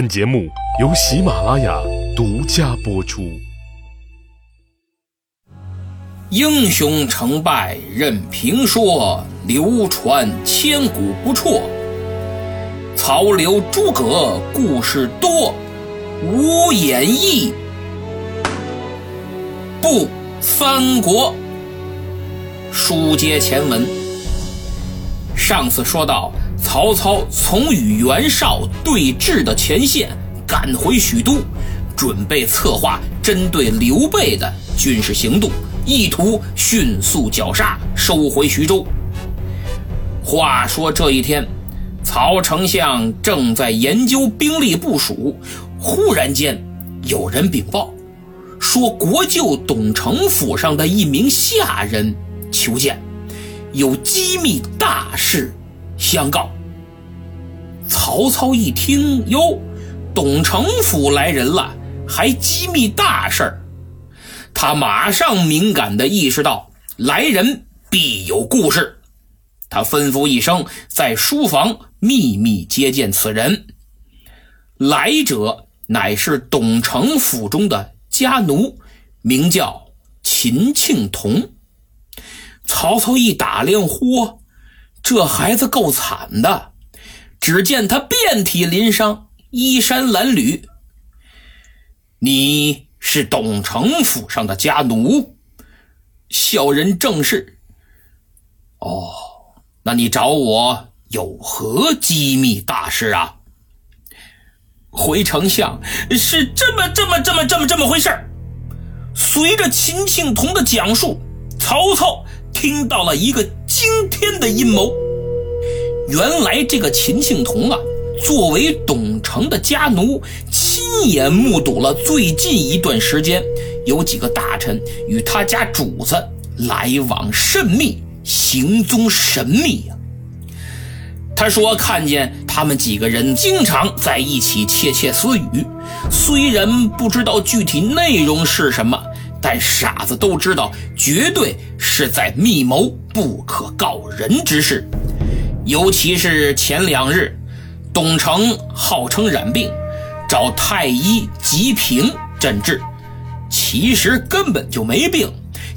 本节目由喜马拉雅独家播出。英雄成败任评说，流传千古不辍。曹刘诸葛故事多，无演义不三国。书接前文，上次说到，曹操从与袁绍对峙的前线赶回许都，准备策划针对刘备的军事行动。意图迅速绞杀，收回徐州。话说这一天，曹丞相正在研究兵力部署，忽然间有人禀报，说国舅董承府上的一名下人求见，有机密大事相告。曹操一听，哟，董承府来人了，还机密大事儿。他马上敏感地意识到来人必有故事，他吩咐一声，在书房秘密接见此人。来者乃是董承府中的家奴，名叫秦庆童。曹操一打量，嚯，这孩子够惨的！只见他遍体鳞伤，衣衫褴褛。你。是董承府上的家奴，小人正是。哦，那你找我有何机密大事啊？回丞相，是这么这么这么这么这么回事随着秦庆童的讲述，曹操听到了一个惊天的阴谋。原来这个秦庆童啊。作为董承的家奴，亲眼目睹了最近一段时间有几个大臣与他家主子来往甚密，行踪神秘呀。他说看见他们几个人经常在一起窃窃私语，虽然不知道具体内容是什么，但傻子都知道绝对是在密谋不可告人之事。尤其是前两日。董承号称染病，找太医吉平诊治，其实根本就没病。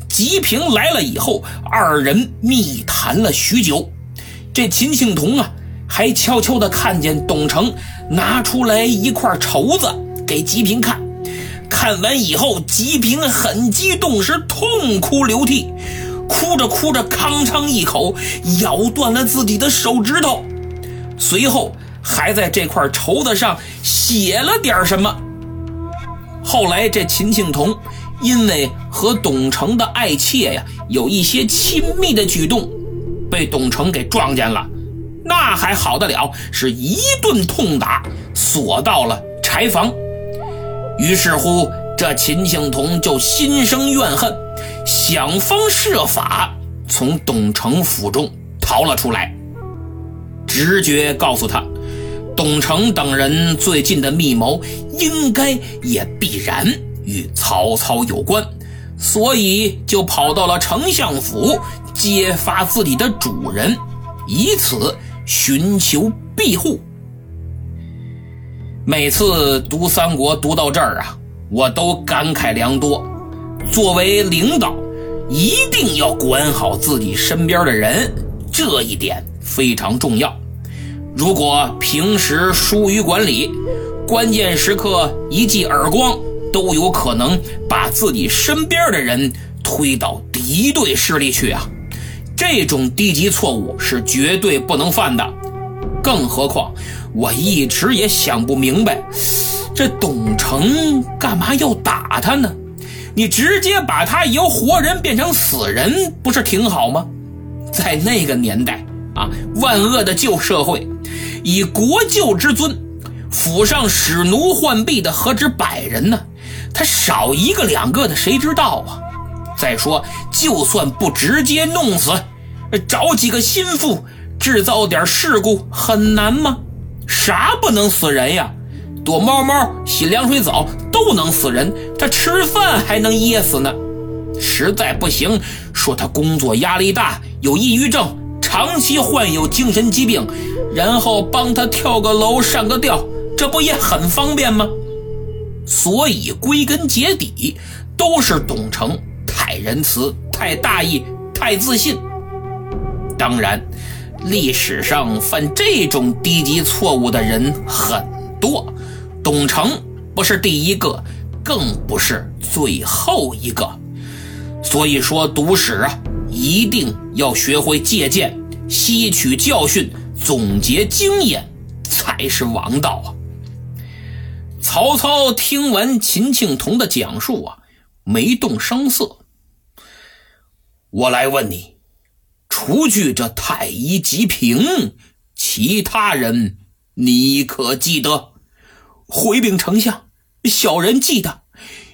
吉平来了以后，二人密谈了许久。这秦庆童啊，还悄悄地看见董承拿出来一块绸子给吉平看。看完以后，吉平很激动，是痛哭流涕，哭着哭着，吭哧一口咬断了自己的手指头，随后。还在这块绸子上写了点什么。后来这秦庆童因为和董承的爱妾呀有一些亲密的举动，被董承给撞见了，那还好得了，是一顿痛打，锁到了柴房。于是乎，这秦庆童就心生怨恨，想方设法从董承府中逃了出来。直觉告诉他。董承等人最近的密谋，应该也必然与曹操有关，所以就跑到了丞相府揭发自己的主人，以此寻求庇护。每次读三国读到这儿啊，我都感慨良多。作为领导，一定要管好自己身边的人，这一点非常重要。如果平时疏于管理，关键时刻一记耳光，都有可能把自己身边的人推到敌对势力去啊！这种低级错误是绝对不能犯的。更何况，我一直也想不明白，这董承干嘛要打他呢？你直接把他由活人变成死人，不是挺好吗？在那个年代啊，万恶的旧社会。以国舅之尊，府上使奴换婢的何止百人呢？他少一个两个的，谁知道啊？再说，就算不直接弄死，找几个心腹制造点事故很难吗？啥不能死人呀？躲猫猫、洗凉水澡都能死人，他吃饭还能噎死呢。实在不行，说他工作压力大，有抑郁症。长期患有精神疾病，然后帮他跳个楼上个吊，这不也很方便吗？所以归根结底，都是董成太仁慈、太大义、太自信。当然，历史上犯这种低级错误的人很多，董承不是第一个，更不是最后一个。所以说，读史啊，一定要学会借鉴、吸取教训、总结经验，才是王道啊！曹操听完秦庆童的讲述啊，没动声色。我来问你，除去这太医吉平，其他人你可记得？回禀丞相，小人记得。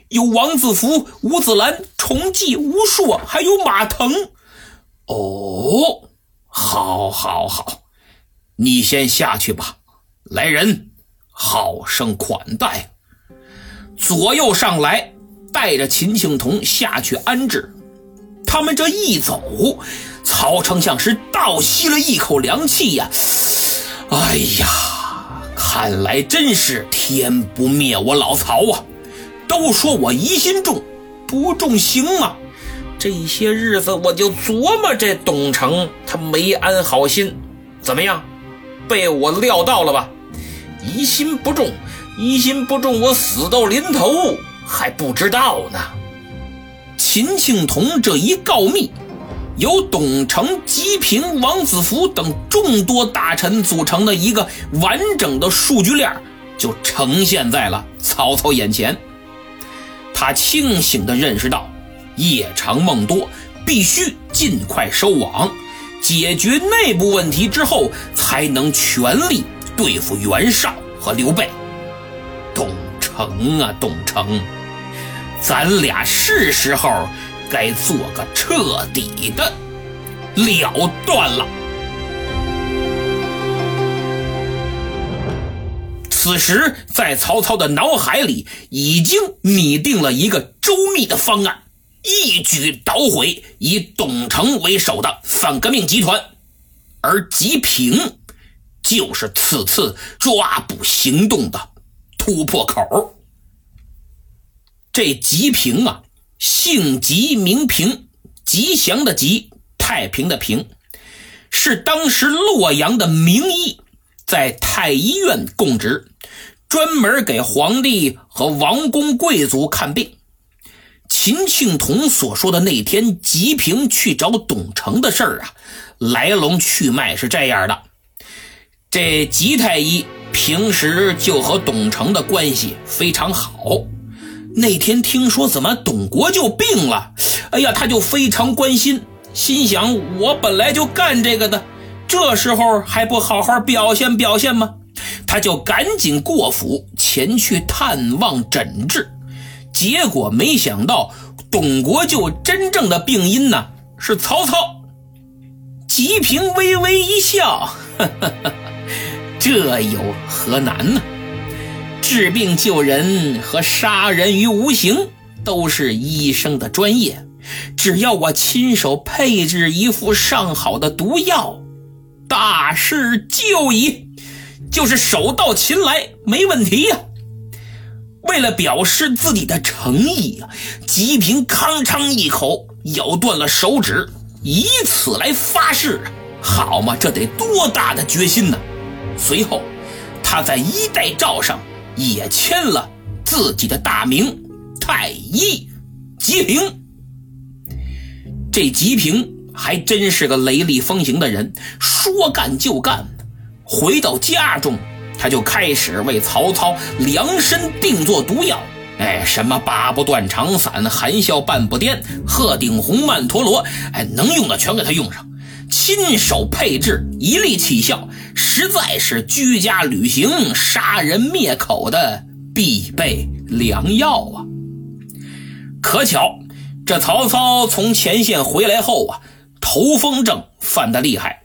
有王子服、吴子兰、重记、吴硕，还有马腾。哦，好，好，好，你先下去吧。来人，好生款待。左右上来，带着秦庆童下去安置。他们这一走，曹丞相是倒吸了一口凉气呀！哎呀，看来真是天不灭我老曹啊！都说我疑心重，不重行吗？这些日子我就琢磨这董承，他没安好心，怎么样？被我料到了吧？疑心不重，疑心不重，我死到临头还不知道呢。秦庆童这一告密，由董承、吉平、王子服等众多大臣组成的一个完整的数据链，就呈现在了曹操眼前。他清醒地认识到，夜长梦多，必须尽快收网，解决内部问题之后，才能全力对付袁绍和刘备。董承啊，董承，咱俩是时候该做个彻底的了断了。此时，在曹操的脑海里已经拟定了一个周密的方案，一举捣毁以董承为首的反革命集团，而吉平就是此次抓捕行动的突破口。这吉平啊，姓吉名平，吉祥的吉，太平的平，是当时洛阳的名医。在太医院供职，专门给皇帝和王公贵族看病。秦庆童所说的那天吉平去找董承的事儿啊，来龙去脉是这样的：这吉太医平时就和董承的关系非常好。那天听说怎么董国就病了，哎呀，他就非常关心，心想我本来就干这个的。这时候还不好好表现表现吗？他就赶紧过府前去探望诊治，结果没想到董国舅真正的病因呢是曹操。吉平微微一笑，呵呵呵这有何难呢？治病救人和杀人于无形都是医生的专业，只要我亲手配置一副上好的毒药。大事就已，就是手到擒来没问题呀。为了表示自己的诚意啊，吉平吭哧一口咬断了手指，以此来发誓。好嘛，这得多大的决心呢？随后，他在衣带诏上也签了自己的大名——太医吉平。这吉平。还真是个雷厉风行的人，说干就干。回到家中，他就开始为曹操量身定做毒药。哎，什么八不断肠散、含笑半步癫、鹤顶红、曼陀罗，哎，能用的全给他用上，亲手配制，一力起效，实在是居家旅行、杀人灭口的必备良药啊！可巧，这曹操从前线回来后啊。头风症犯的厉害，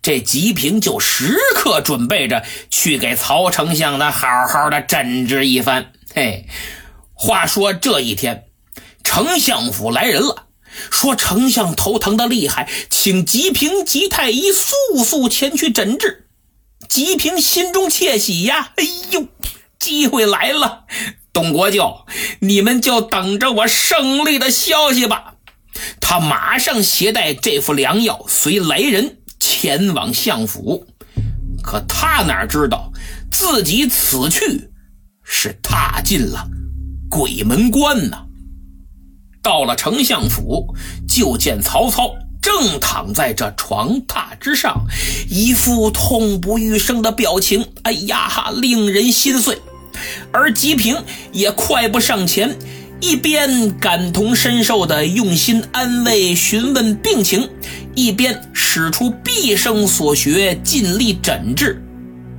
这吉平就时刻准备着去给曹丞相呢好好的诊治一番。嘿，话说这一天，丞相府来人了，说丞相头疼的厉害，请吉平吉太医速速前去诊治。吉平心中窃喜呀，哎呦，机会来了！董国舅，你们就等着我胜利的消息吧。他马上携带这副良药，随来人前往相府。可他哪知道，自己此去是踏进了鬼门关呢？到了丞相府，就见曹操正躺在这床榻之上，一副痛不欲生的表情。哎呀，令人心碎。而吉平也快步上前，一边感同身受的用心安慰、询问病情，一边使出毕生所学，尽力诊治。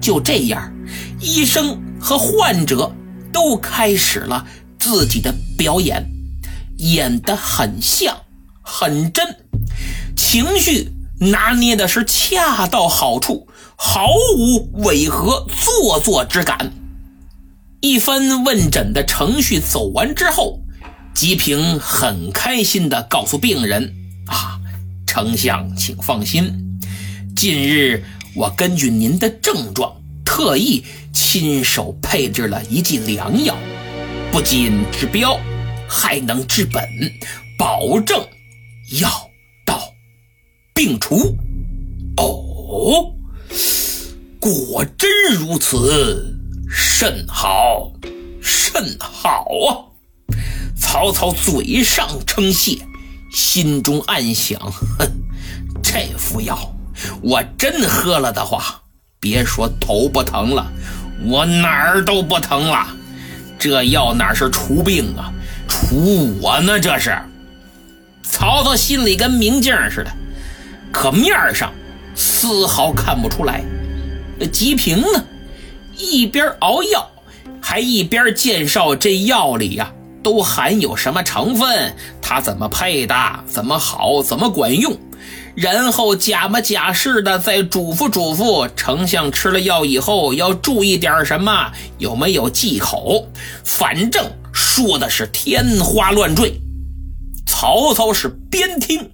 就这样，医生和患者都开始了自己的表演，演得很像，很真，情绪拿捏的是恰到好处，毫无违和做作之感。一番问诊的程序走完之后，吉平很开心地告诉病人：“啊，丞相，请放心，近日我根据您的症状，特意亲手配制了一剂良药，不仅治标，还能治本，保证药到病除。”哦，果真如此。甚好，甚好啊！曹操嘴上称谢，心中暗想：哼，这副药我真喝了的话，别说头不疼了，我哪儿都不疼了。这药哪是除病啊，除我呢？这是。曹操心里跟明镜似的，可面上丝毫看不出来。那吉平呢？一边熬药，还一边介绍这药里呀都含有什么成分，它怎么配的，怎么好，怎么管用。然后假模假式的再嘱咐嘱咐丞相，吃了药以后要注意点什么，有没有忌口。反正说的是天花乱坠。曹操是边听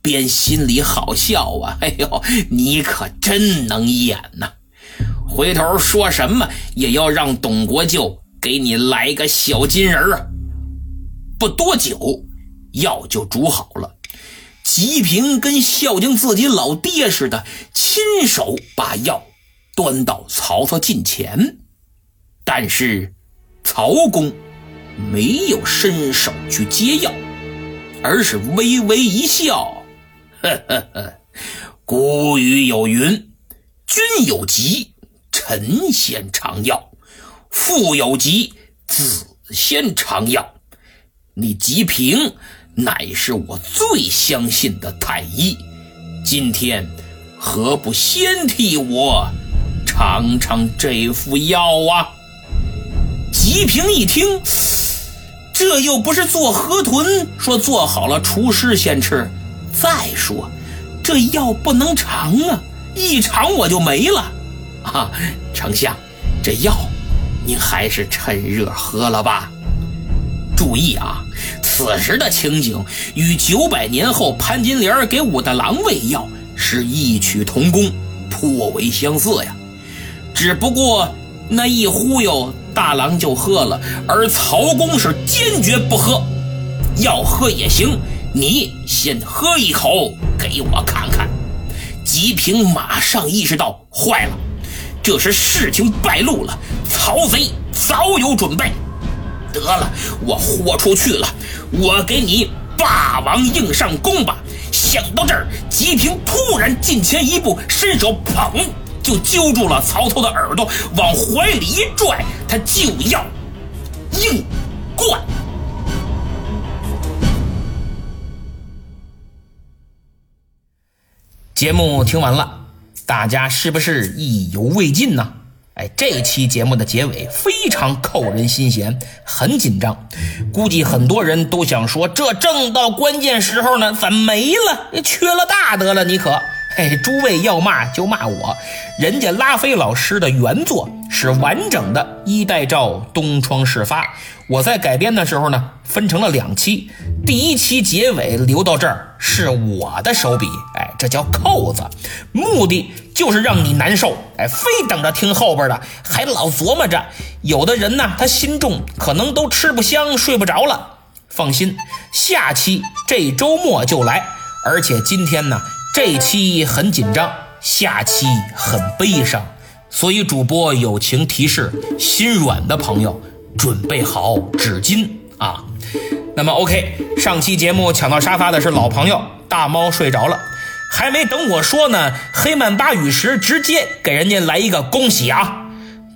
边心里好笑啊！哎呦，你可真能演呐！回头说什么也要让董国舅给你来个小金人啊！不多久，药就煮好了。吉平跟孝敬自己老爹似的，亲手把药端到曹操近前。但是曹公没有伸手去接药，而是微微一笑：“呵呵呵，古语有云，君有疾。”臣先尝药，父有疾，子先尝药。你吉平乃是我最相信的太医，今天何不先替我尝尝这副药啊？吉平一听，这又不是做河豚，说做好了厨师先吃。再说，这药不能尝啊，一尝我就没了。啊，丞相，这药您还是趁热喝了吧。注意啊，此时的情景与九百年后潘金莲给武大郎喂药是异曲同工，颇为相似呀。只不过那一忽悠，大郎就喝了，而曹公是坚决不喝。要喝也行，你先喝一口给我看看。吉平马上意识到，坏了。这是事情败露了，曹贼早有准备。得了，我豁出去了，我给你霸王硬上弓吧！想到这儿，吉平突然近前一步，伸手捧就揪住了曹操的耳朵，往怀里一拽，他就要硬灌。节目听完了。大家是不是意犹未尽呢？哎，这期节目的结尾非常扣人心弦，很紧张，估计很多人都想说，这正到关键时候呢，怎么没了？缺了大德了，你可。嘿，诸位要骂就骂我，人家拉菲老师的原作是完整的《衣带诏东窗事发》，我在改编的时候呢，分成了两期，第一期结尾留到这儿是我的手笔，这叫扣子，目的就是让你难受。哎，非等着听后边的，还老琢磨着。有的人呢，他心中可能都吃不香、睡不着了。放心，下期这周末就来，而且今天呢，这期很紧张，下期很悲伤，所以主播友情提示：心软的朋友准备好纸巾啊。那么 OK，上期节目抢到沙发的是老朋友大猫睡着了，还没等我说呢，黑曼巴雨石直接给人家来一个恭喜啊！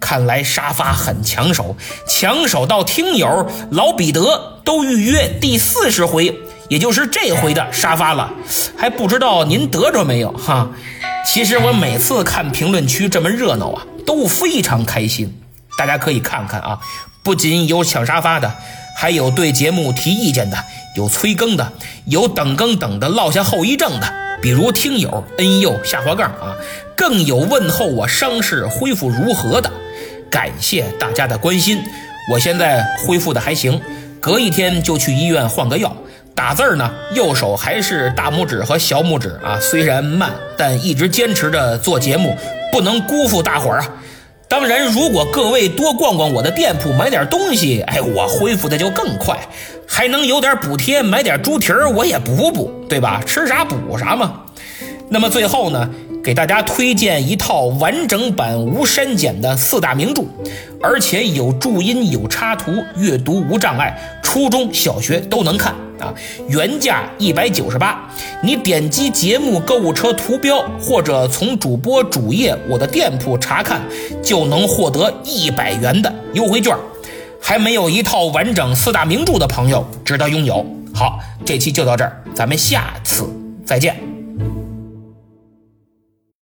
看来沙发很抢手，抢手到听友老彼得都预约第四十回，也就是这回的沙发了。还不知道您得着没有哈？其实我每次看评论区这么热闹啊，都非常开心。大家可以看看啊，不仅有抢沙发的，还有对节目提意见的，有催更的，有等更等的落下后遗症的，比如听友恩佑下滑杠啊，更有问候我伤势恢复如何的。感谢大家的关心，我现在恢复的还行，隔一天就去医院换个药。打字儿呢，右手还是大拇指和小拇指啊，虽然慢，但一直坚持着做节目，不能辜负大伙儿啊。当然，如果各位多逛逛我的店铺，买点东西，哎，我恢复的就更快，还能有点补贴，买点猪蹄儿我也补补，对吧？吃啥补啥嘛。那么最后呢？给大家推荐一套完整版无删减的四大名著，而且有注音有插图，阅读无障碍，初中小学都能看啊！原价一百九十八，你点击节目购物车图标，或者从主播主页我的店铺查看，就能获得一百元的优惠券。还没有一套完整四大名著的朋友，值得拥有。好，这期就到这儿，咱们下次再见。